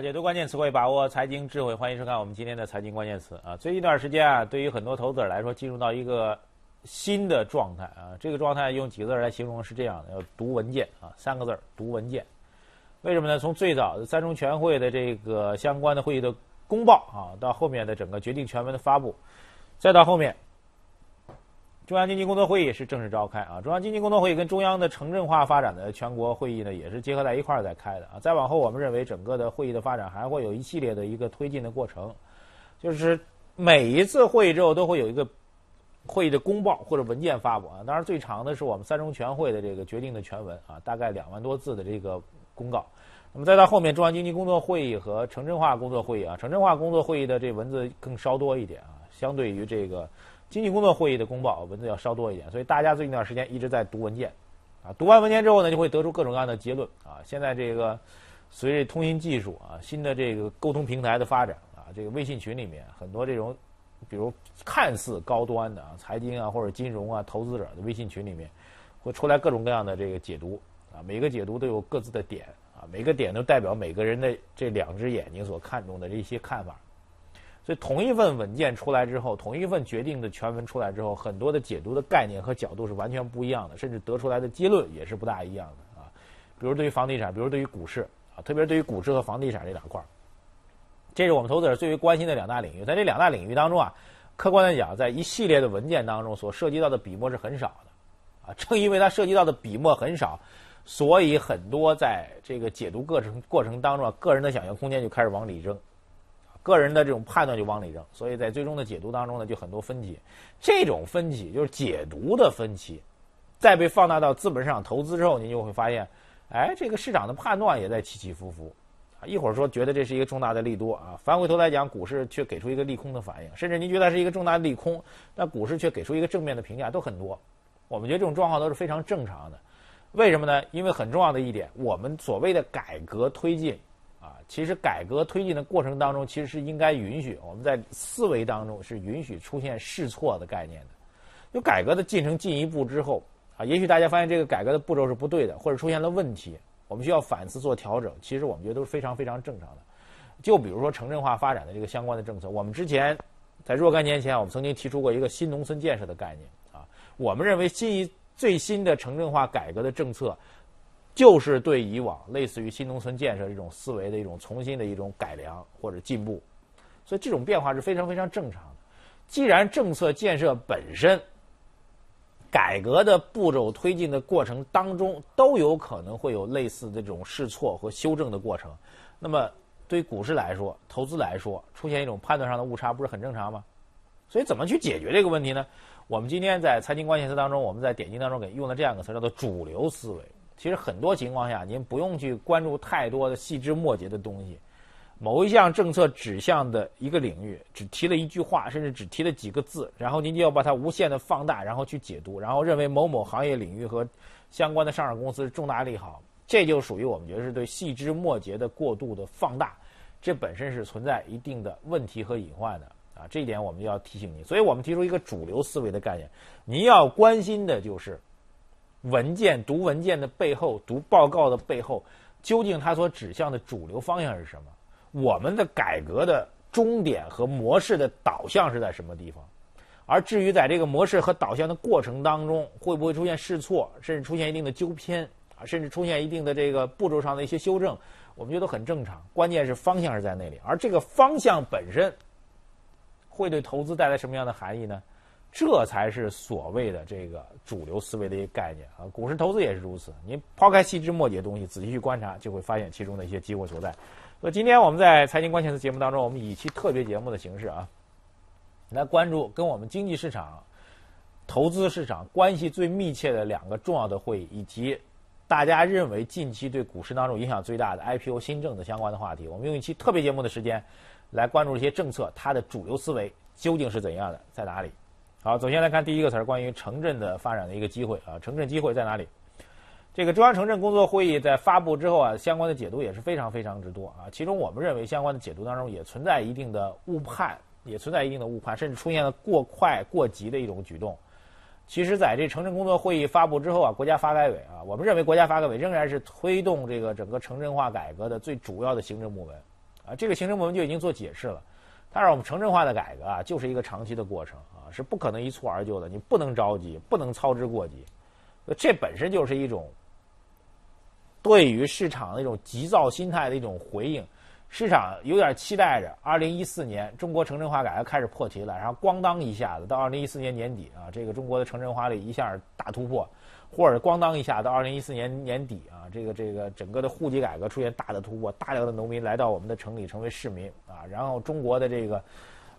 解读关键词汇，把握财经智慧，欢迎收看我们今天的财经关键词啊。最近一段时间啊，对于很多投资者来说，进入到一个新的状态啊。这个状态用几个字来形容是这样的：要读文件啊，三个字儿，读文件。为什么呢？从最早的三中全会的这个相关的会议的公报啊，到后面的整个决定全文的发布，再到后面。中央经济工作会议是正式召开啊，中央经济工作会议跟中央的城镇化发展的全国会议呢，也是结合在一块儿在开的啊。再往后，我们认为整个的会议的发展还会有一系列的一个推进的过程，就是每一次会议之后都会有一个会议的公报或者文件发布啊。当然，最长的是我们三中全会的这个决定的全文啊，大概两万多字的这个公告。那么再到后面，中央经济工作会议和城镇化工作会议啊，城镇化工作会议的这文字更稍多一点啊，相对于这个。经济工作会议的公报文字要稍多一点，所以大家最近一段时间一直在读文件，啊，读完文件之后呢，就会得出各种各样的结论啊。现在这个随着通信技术啊，新的这个沟通平台的发展啊，这个微信群里面很多这种，比如看似高端的啊，财经啊或者金融啊投资者的微信群里面，会出来各种各样的这个解读啊，每个解读都有各自的点啊，每个点都代表每个人的这两只眼睛所看重的这些看法。所以，同一份文件出来之后，同一份决定的全文出来之后，很多的解读的概念和角度是完全不一样的，甚至得出来的结论也是不大一样的啊。比如对于房地产，比如对于股市啊，特别是对于股市和房地产这两块儿，这是我们投资者最为关心的两大领域。在这两大领域当中啊，客观的讲，在一系列的文件当中所涉及到的笔墨是很少的啊。正因为它涉及到的笔墨很少，所以很多在这个解读过程过程当中啊，个人的想象空间就开始往里扔。个人的这种判断就往里扔，所以在最终的解读当中呢，就很多分歧。这种分歧就是解读的分歧，再被放大到资本市场投资之后，您就会发现，哎，这个市场的判断也在起起伏伏啊。一会儿说觉得这是一个重大的利多啊，反回头来讲，股市却给出一个利空的反应，甚至您觉得是一个重大的利空，那股市却给出一个正面的评价，都很多。我们觉得这种状况都是非常正常的。为什么呢？因为很重要的一点，我们所谓的改革推进。啊，其实改革推进的过程当中，其实是应该允许我们在思维当中是允许出现试错的概念的。就改革的进程进一步之后，啊，也许大家发现这个改革的步骤是不对的，或者出现了问题，我们需要反思做调整。其实我们觉得都是非常非常正常的。就比如说城镇化发展的这个相关的政策，我们之前在若干年前，我们曾经提出过一个新农村建设的概念啊，我们认为新一最新的城镇化改革的政策。就是对以往类似于新农村建设这种思维的一种重新的一种改良或者进步，所以这种变化是非常非常正常的。既然政策建设本身、改革的步骤推进的过程当中都有可能会有类似的这种试错和修正的过程，那么对股市来说、投资来说，出现一种判断上的误差，不是很正常吗？所以怎么去解决这个问题呢？我们今天在财经关键词当中，我们在点击当中给用了这样一个词，叫做主流思维。其实很多情况下，您不用去关注太多的细枝末节的东西。某一项政策指向的一个领域，只提了一句话，甚至只提了几个字，然后您就要把它无限的放大，然后去解读，然后认为某某行业领域和相关的上市公司重大利好，这就属于我们觉得是对细枝末节的过度的放大，这本身是存在一定的问题和隐患的啊。这一点我们就要提醒您。所以我们提出一个主流思维的概念，您要关心的就是。文件读文件的背后，读报告的背后，究竟它所指向的主流方向是什么？我们的改革的终点和模式的导向是在什么地方？而至于在这个模式和导向的过程当中，会不会出现试错，甚至出现一定的纠偏啊，甚至出现一定的这个步骤上的一些修正，我们觉得很正常。关键是方向是在那里，而这个方向本身会对投资带来什么样的含义呢？这才是所谓的这个主流思维的一个概念啊！股市投资也是如此。您抛开细枝末节的东西，仔细去观察，就会发现其中的一些机会所在。所以今天我们在财经关键词节目当中，我们以期特别节目的形式啊，来关注跟我们经济市场、投资市场关系最密切的两个重要的会议，以及大家认为近期对股市当中影响最大的 IPO 新政的相关的话题。我们用一期特别节目的时间，来关注这些政策，它的主流思维究竟是怎样的，在哪里？好，首先来看第一个词儿，关于城镇的发展的一个机会啊，城镇机会在哪里？这个中央城镇工作会议在发布之后啊，相关的解读也是非常非常之多啊。其中我们认为相关的解读当中也存在一定的误判，也存在一定的误判，甚至出现了过快过急的一种举动。其实，在这城镇工作会议发布之后啊，国家发改委啊，我们认为国家发改委仍然是推动这个整个城镇化改革的最主要的行政部门啊，这个行政部门就已经做解释了。他让我们城镇化的改革啊，就是一个长期的过程啊，是不可能一蹴而就的。你不能着急，不能操之过急。这本身就是一种对于市场的一种急躁心态的一种回应。市场有点期待着，二零一四年中国城镇化改革开始破题了，然后咣当一下子到二零一四年年底啊，这个中国的城镇化率一下大突破，或者咣当一下到二零一四年年底啊，这个这个整个的户籍改革出现大的突破，大量的农民来到我们的城里成为市民啊，然后中国的这个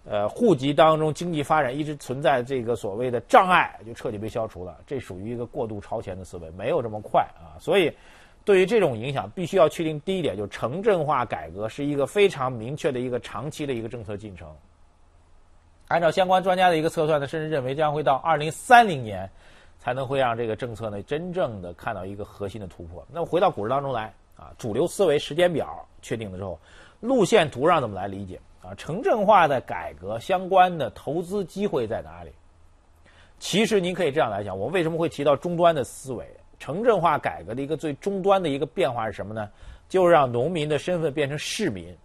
呃户籍当中经济发展一直存在这个所谓的障碍就彻底被消除了，这属于一个过度超前的思维，没有这么快啊，所以。对于这种影响，必须要确定第一点，就城镇化改革是一个非常明确的一个长期的一个政策进程。按照相关专家的一个测算呢，甚至认为将会到二零三零年才能会让这个政策呢真正的看到一个核心的突破。那么回到股市当中来啊，主流思维时间表确定了之后，路线图上怎么来理解啊？城镇化的改革相关的投资机会在哪里？其实您可以这样来讲，我为什么会提到终端的思维？城镇化改革的一个最终端的一个变化是什么呢？就是让农民的身份变成市民，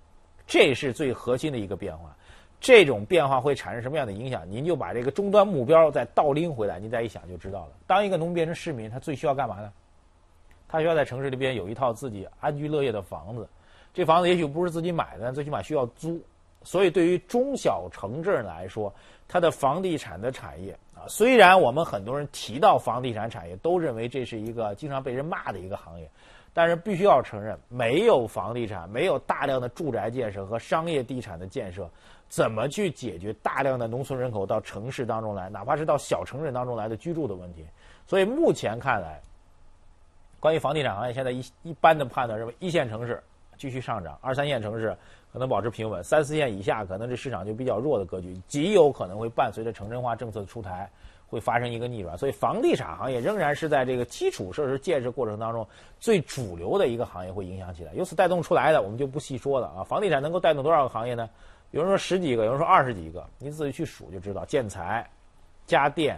这是最核心的一个变化。这种变化会产生什么样的影响？您就把这个终端目标再倒拎回来，您再一想就知道了。当一个农民变成市民，他最需要干嘛呢？他需要在城市里边有一套自己安居乐业的房子。这房子也许不是自己买的，最起码需要租。所以，对于中小城镇来说，它的房地产的产业啊。虽然我们很多人提到房地产产业，都认为这是一个经常被人骂的一个行业，但是必须要承认，没有房地产，没有大量的住宅建设和商业地产的建设，怎么去解决大量的农村人口到城市当中来，哪怕是到小城镇当中来的居住的问题？所以目前看来，关于房地产行业，现在一一般的判断认为，一线城市继续上涨，二三线城市可能保持平稳，三四线以下可能这市场就比较弱的格局，极有可能会伴随着城镇化政策的出台。会发生一个逆转，所以房地产行业仍然是在这个基础设施建设过程当中最主流的一个行业，会影响起来。由此带动出来的，我们就不细说了啊。房地产能够带动多少个行业呢？有人说十几个，有人说二十几个，你自己去数就知道。建材、家电、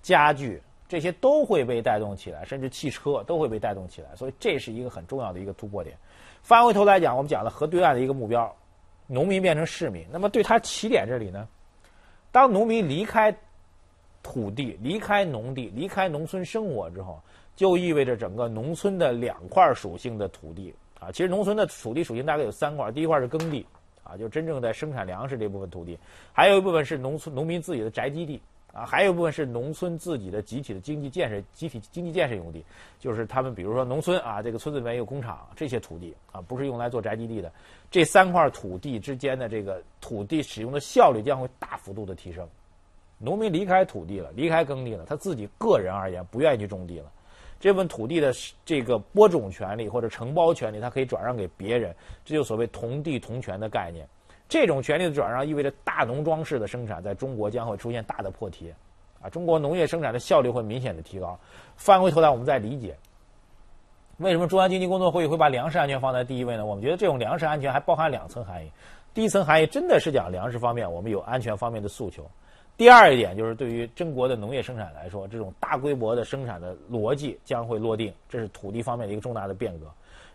家具这些都会被带动起来，甚至汽车都会被带动起来。所以这是一个很重要的一个突破点。翻回头来讲，我们讲了河对岸的一个目标，农民变成市民。那么对他起点这里呢，当农民离开。土地离开农地，离开农村生活之后，就意味着整个农村的两块属性的土地啊。其实农村的土地属性大概有三块，第一块是耕地啊，就真正在生产粮食这部分土地；还有一部分是农村农民自己的宅基地啊；还有一部分是农村自己的集体的经济建设、集体经济建设用地，就是他们比如说农村啊，这个村子里面有工厂，这些土地啊，不是用来做宅基地的。这三块土地之间的这个土地使用的效率将会大幅度的提升。农民离开土地了，离开耕地了，他自己个人而言不愿意去种地了，这份土地的这个播种权利或者承包权利，他可以转让给别人，这就所谓同地同权的概念。这种权利的转让意味着大农庄式的生产在中国将会出现大的破题，啊，中国农业生产的效率会明显的提高。翻回头来，我们再理解，为什么中央经济工作会议会把粮食安全放在第一位呢？我们觉得这种粮食安全还包含两层含义，第一层含义真的是讲粮食方面，我们有安全方面的诉求。第二一点就是，对于中国的农业生产来说，这种大规模的生产的逻辑将会落定，这是土地方面的一个重大的变革。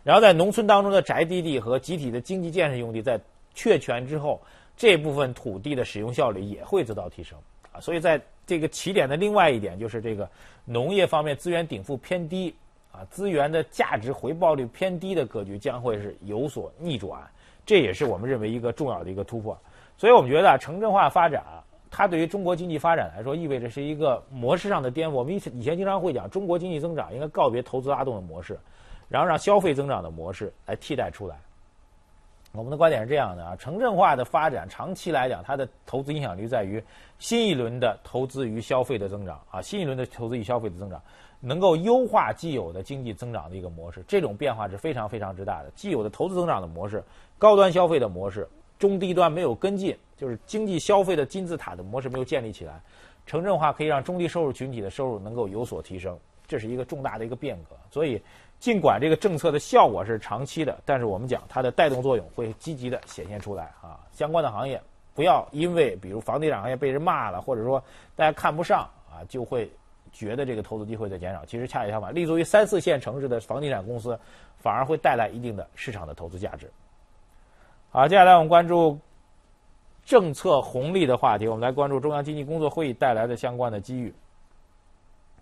然后在农村当中的宅基地和集体的经济建设用地在确权之后，这部分土地的使用效率也会得到提升啊。所以在这个起点的另外一点就是，这个农业方面资源禀赋偏低啊，资源的价值回报率偏低的格局将会是有所逆转，这也是我们认为一个重要的一个突破。所以我们觉得城镇化发展。它对于中国经济发展来说，意味着是一个模式上的颠覆。我们以以前经常会讲，中国经济增长应该告别投资拉动的模式，然后让消费增长的模式来替代出来。我们的观点是这样的啊，城镇化的发展长期来讲，它的投资影响力在于新一轮的投资与消费的增长啊，新一轮的投资与消费的增长能够优化既有的经济增长的一个模式。这种变化是非常非常之大的，既有的投资增长的模式、高端消费的模式。中低端没有跟进，就是经济消费的金字塔的模式没有建立起来。城镇化可以让中低收入群体的收入能够有所提升，这是一个重大的一个变革。所以，尽管这个政策的效果是长期的，但是我们讲它的带动作用会积极的显现出来啊。相关的行业不要因为比如房地产行业被人骂了，或者说大家看不上啊，就会觉得这个投资机会在减少。其实恰恰相反，立足于三四线城市的房地产公司，反而会带来一定的市场的投资价值。好，接下来我们关注政策红利的话题，我们来关注中央经济工作会议带来的相关的机遇。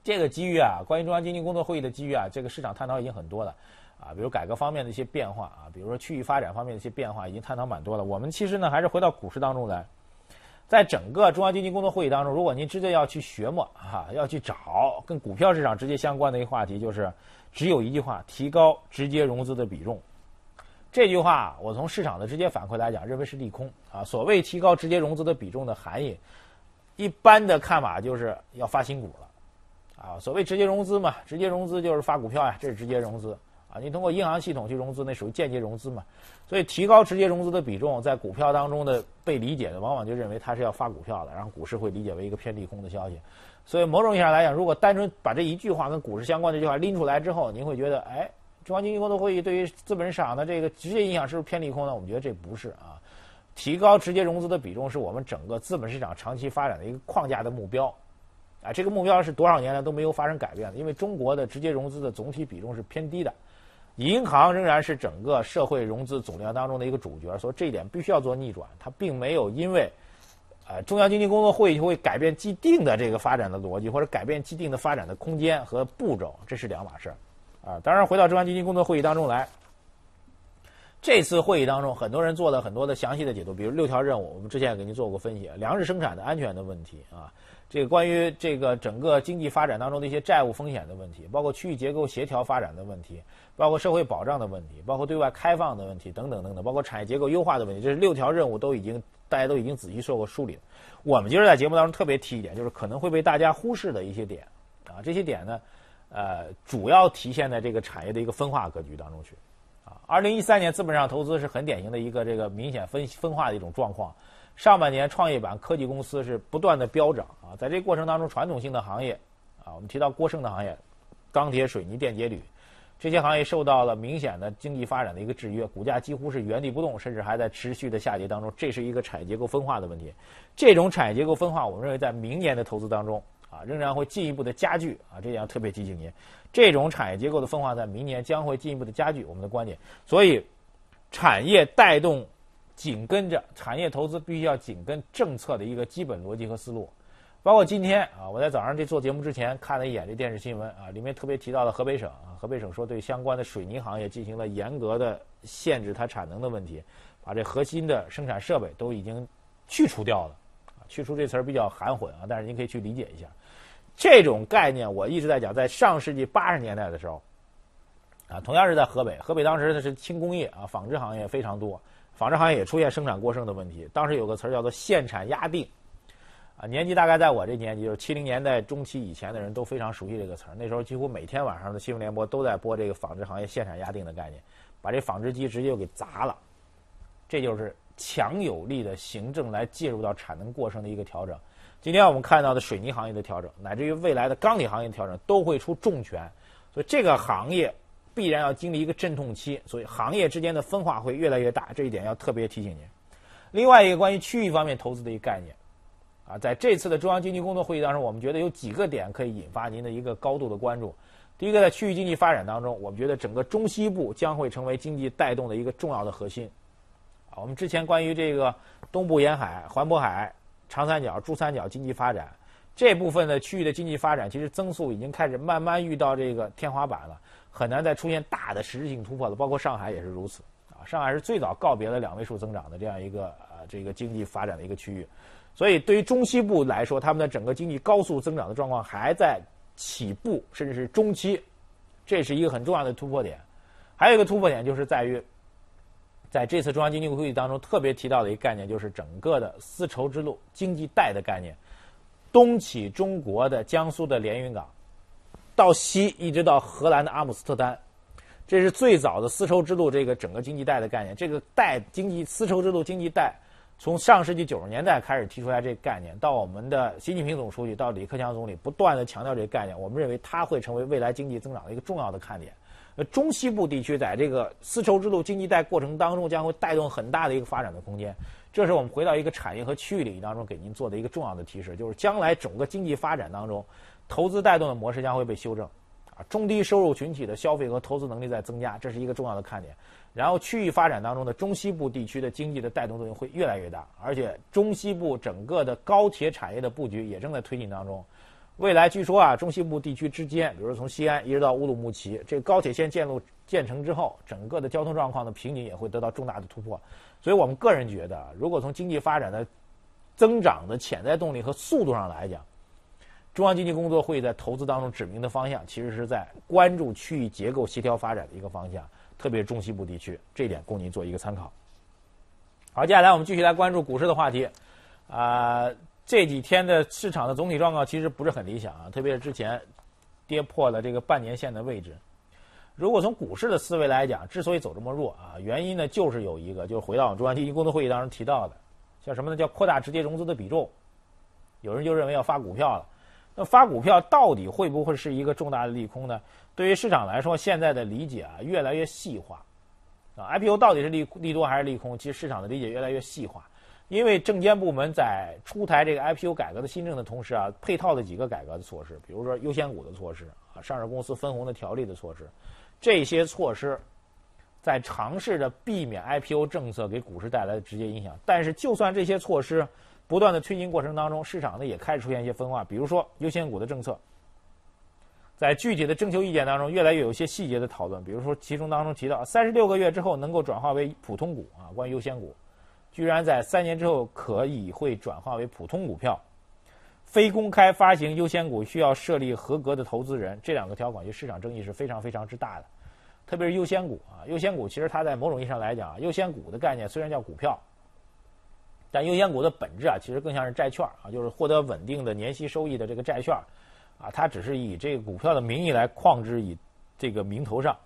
这个机遇啊，关于中央经济工作会议的机遇啊，这个市场探讨已经很多了啊，比如改革方面的一些变化啊，比如说区域发展方面的一些变化，已经探讨蛮多了。我们其实呢，还是回到股市当中来，在整个中央经济工作会议当中，如果您直接要去学嘛，哈，要去找跟股票市场直接相关的一个话题，就是只有一句话：提高直接融资的比重。这句话我从市场的直接反馈来讲，认为是利空啊。所谓提高直接融资的比重的含义，一般的看法就是要发新股了。啊，所谓直接融资嘛，直接融资就是发股票呀，这是直接融资啊。你通过银行系统去融资，那属于间接融资嘛。所以提高直接融资的比重，在股票当中的被理解的，往往就认为它是要发股票的，然后股市会理解为一个偏利空的消息。所以某种意义上来讲，如果单纯把这一句话跟股市相关的这句话拎出来之后，您会觉得，哎，中央经济工作会议对于资本市场的这个直接影响是不是偏利空呢？我们觉得这不是啊。提高直接融资的比重是我们整个资本市场长期发展的一个框架的目标。啊，这个目标是多少年来都没有发生改变的，因为中国的直接融资的总体比重是偏低的，银行仍然是整个社会融资总量当中的一个主角，所以这一点必须要做逆转。它并没有因为，呃，中央经济工作会议会改变既定的这个发展的逻辑，或者改变既定的发展的空间和步骤，这是两码事儿。啊，当然回到中央经济工作会议当中来，这次会议当中，很多人做了很多的详细的解读，比如六条任务，我们之前也给您做过分析，粮食生产的安全的问题啊。这个关于这个整个经济发展当中的一些债务风险的问题，包括区域结构协调发展的问题，包括社会保障的问题，包括对外开放的问题等等等等，包括产业结构优化的问题，这是六条任务都已经大家都已经仔细受过梳理。我们今儿在节目当中特别提一点，就是可能会被大家忽视的一些点啊，这些点呢，呃，主要体现在这个产业的一个分化格局当中去啊。二零一三年资本上投资是很典型的一个这个明显分分化的一种状况。上半年创业板科技公司是不断的飙涨啊，在这个过程当中，传统性的行业啊，我们提到过剩的行业，钢铁、水泥、电解铝，这些行业受到了明显的经济发展的一个制约，股价几乎是原地不动，甚至还在持续的下跌当中。这是一个产业结构分化的问题。这种产业结构分化，我们认为在明年的投资当中啊，仍然会进一步的加剧啊，这点要特别提醒您。这种产业结构的分化在明年将会进一步的加剧，我们的观点。所以，产业带动。紧跟着产业投资必须要紧跟政策的一个基本逻辑和思路，包括今天啊，我在早上这做节目之前看了一眼这电视新闻啊，里面特别提到了河北省啊，河北省说对相关的水泥行业进行了严格的限制它产能的问题，把这核心的生产设备都已经去除掉了，去除这词儿比较含混啊，但是您可以去理解一下，这种概念我一直在讲，在上世纪八十年代的时候，啊，同样是在河北，河北当时它是轻工业啊，纺织行业非常多。纺织行业也出现生产过剩的问题，当时有个词儿叫做“限产压定”，啊，年纪大概在我这年纪，就是七零年代中期以前的人都非常熟悉这个词儿。那时候几乎每天晚上的新闻联播都在播这个纺织行业限产压定的概念，把这纺织机直接就给砸了。这就是强有力的行政来介入到产能过剩的一个调整。今天我们看到的水泥行业的调整，乃至于未来的钢铁行业调整，都会出重拳。所以这个行业。必然要经历一个阵痛期，所以行业之间的分化会越来越大，这一点要特别提醒您。另外一个关于区域方面投资的一个概念，啊，在这次的中央经济工作会议当中，我们觉得有几个点可以引发您的一个高度的关注。第一个，在区域经济发展当中，我们觉得整个中西部将会成为经济带动的一个重要的核心。啊，我们之前关于这个东部沿海、环渤海、长三角、珠三角经济发展这部分的区域的经济发展，其实增速已经开始慢慢遇到这个天花板了。很难再出现大的实质性突破了，包括上海也是如此啊。上海是最早告别了两位数增长的这样一个呃这个经济发展的一个区域，所以对于中西部来说，他们的整个经济高速增长的状况还在起步，甚至是中期，这是一个很重要的突破点。还有一个突破点就是在于，在这次中央经济会议当中特别提到的一个概念，就是整个的丝绸之路经济带的概念，东起中国的江苏的连云港。到西一直到荷兰的阿姆斯特丹，这是最早的丝绸之路这个整个经济带的概念。这个带经济丝绸之路经济带，从上世纪九十年代开始提出来这个概念，到我们的习近平总书记到李克强总理不断的强调这个概念。我们认为它会成为未来经济增长的一个重要的看点。呃，中西部地区在这个丝绸之路经济带过程当中将会带动很大的一个发展的空间。这是我们回到一个产业和区域领域当中给您做的一个重要的提示，就是将来整个经济发展当中。投资带动的模式将会被修正，啊，中低收入群体的消费和投资能力在增加，这是一个重要的看点。然后区域发展当中的中西部地区的经济的带动作用会越来越大，而且中西部整个的高铁产业的布局也正在推进当中。未来据说啊，中西部地区之间，比如从西安一直到乌鲁木齐，这个高铁线建路建成之后，整个的交通状况的瓶颈也会得到重大的突破。所以我们个人觉得，如果从经济发展的增长的潜在动力和速度上来讲，中央经济工作会议在投资当中指明的方向，其实是在关注区域结构协调发展的一个方向，特别是中西部地区，这一点供您做一个参考。好，接下来我们继续来关注股市的话题，啊。这几天的市场的总体状况其实不是很理想啊，特别是之前跌破了这个半年线的位置。如果从股市的思维来讲，之所以走这么弱啊，原因呢就是有一个，就是回到中央经济工作会议当中提到的，叫什么呢？叫扩大直接融资的比重。有人就认为要发股票了，那发股票到底会不会是一个重大的利空呢？对于市场来说，现在的理解啊越来越细化啊，IPO 到底是利利多还是利空？其实市场的理解越来越细化。因为证监部门在出台这个 IPO 改革的新政的同时啊，配套的几个改革的措施，比如说优先股的措施啊，上市公司分红的条例的措施，这些措施在尝试着避免 IPO 政策给股市带来的直接影响。但是，就算这些措施不断的推进过程当中，市场呢也开始出现一些分化，比如说优先股的政策，在具体的征求意见当中，越来越有一些细节的讨论，比如说其中当中提到三十六个月之后能够转化为普通股啊，关于优先股。居然在三年之后可以会转化为普通股票，非公开发行优先股需要设立合格的投资人，这两个条款就市场争议是非常非常之大的。特别是优先股啊，优先股其实它在某种意义上来讲，优先股的概念虽然叫股票，但优先股的本质啊，其实更像是债券啊，就是获得稳定的年息收益的这个债券啊，它只是以这个股票的名义来框之以这个名头上。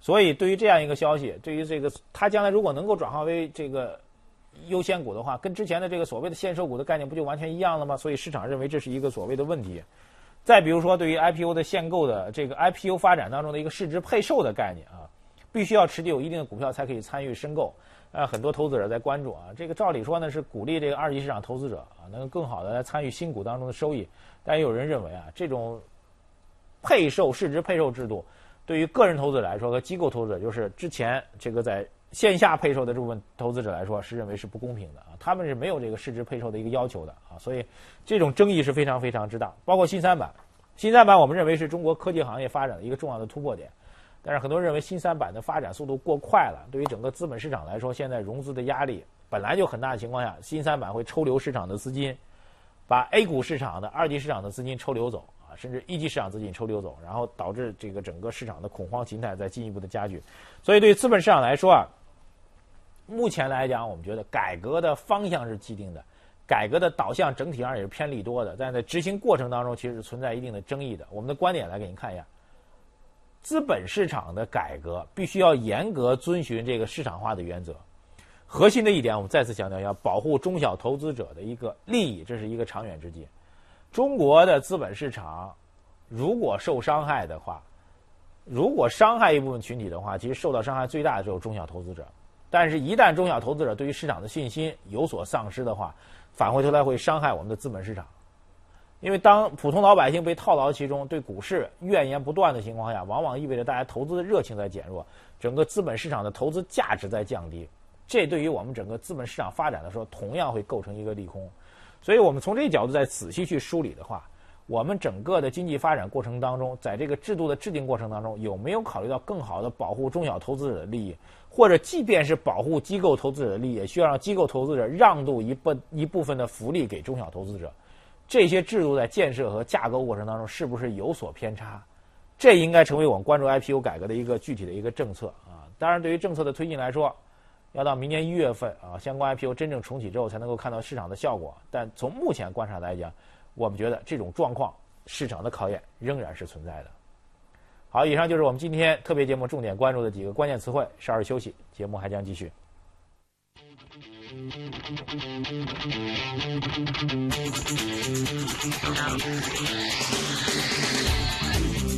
所以对于这样一个消息，对于这个它将来如果能够转化为这个。优先股的话，跟之前的这个所谓的限售股的概念不就完全一样了吗？所以市场认为这是一个所谓的问题。再比如说，对于 IPO 的限购的这个 IPO 发展当中的一个市值配售的概念啊，必须要持有一定的股票才可以参与申购。啊，很多投资者在关注啊，这个照理说呢是鼓励这个二级市场投资者啊能够更好的来参与新股当中的收益。但也有人认为啊，这种配售市值配售制度对于个人投资者来说和机构投资者，就是之前这个在。线下配售的这部分投资者来说是认为是不公平的啊，他们是没有这个市值配售的一个要求的啊，所以这种争议是非常非常之大。包括新三板，新三板我们认为是中国科技行业发展的一个重要的突破点，但是很多人认为新三板的发展速度过快了，对于整个资本市场来说，现在融资的压力本来就很大的情况下，新三板会抽流市场的资金，把 A 股市场的二级市场的资金抽流走啊，甚至一级市场资金抽流走，然后导致这个整个市场的恐慌形态在进一步的加剧，所以对于资本市场来说啊。目前来讲，我们觉得改革的方向是既定的，改革的导向整体上也是偏利多的，但在执行过程当中，其实是存在一定的争议的。我们的观点来给您看一下，资本市场的改革必须要严格遵循这个市场化的原则。核心的一点，我们再次强调，要保护中小投资者的一个利益，这是一个长远之计。中国的资本市场如果受伤害的话，如果伤害一部分群体的话，其实受到伤害最大的就是中小投资者。但是，一旦中小投资者对于市场的信心有所丧失的话，返回头来会伤害我们的资本市场。因为当普通老百姓被套牢其中，对股市怨言不断的情况下，往往意味着大家投资的热情在减弱，整个资本市场的投资价值在降低。这对于我们整个资本市场发展的时候，同样会构成一个利空。所以我们从这个角度再仔细去梳理的话，我们整个的经济发展过程当中，在这个制度的制定过程当中，有没有考虑到更好的保护中小投资者的利益？或者，即便是保护机构投资者的利益，也需要让机构投资者让渡一部一部分的福利给中小投资者。这些制度在建设和架构过程当中是不是有所偏差？这应该成为我们关注 IPO 改革的一个具体的一个政策啊。当然，对于政策的推进来说，要到明年一月份啊，相关 IPO 真正重启之后，才能够看到市场的效果。但从目前观察来讲，我们觉得这种状况，市场的考验仍然是存在的。好，以上就是我们今天特别节目重点关注的几个关键词汇。稍事休息，节目还将继续。Thank you.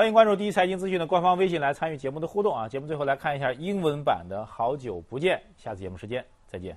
欢迎关注第一财经资讯的官方微信来参与节目的互动啊！节目最后来看一下英文版的《好久不见》，下次节目时间再见。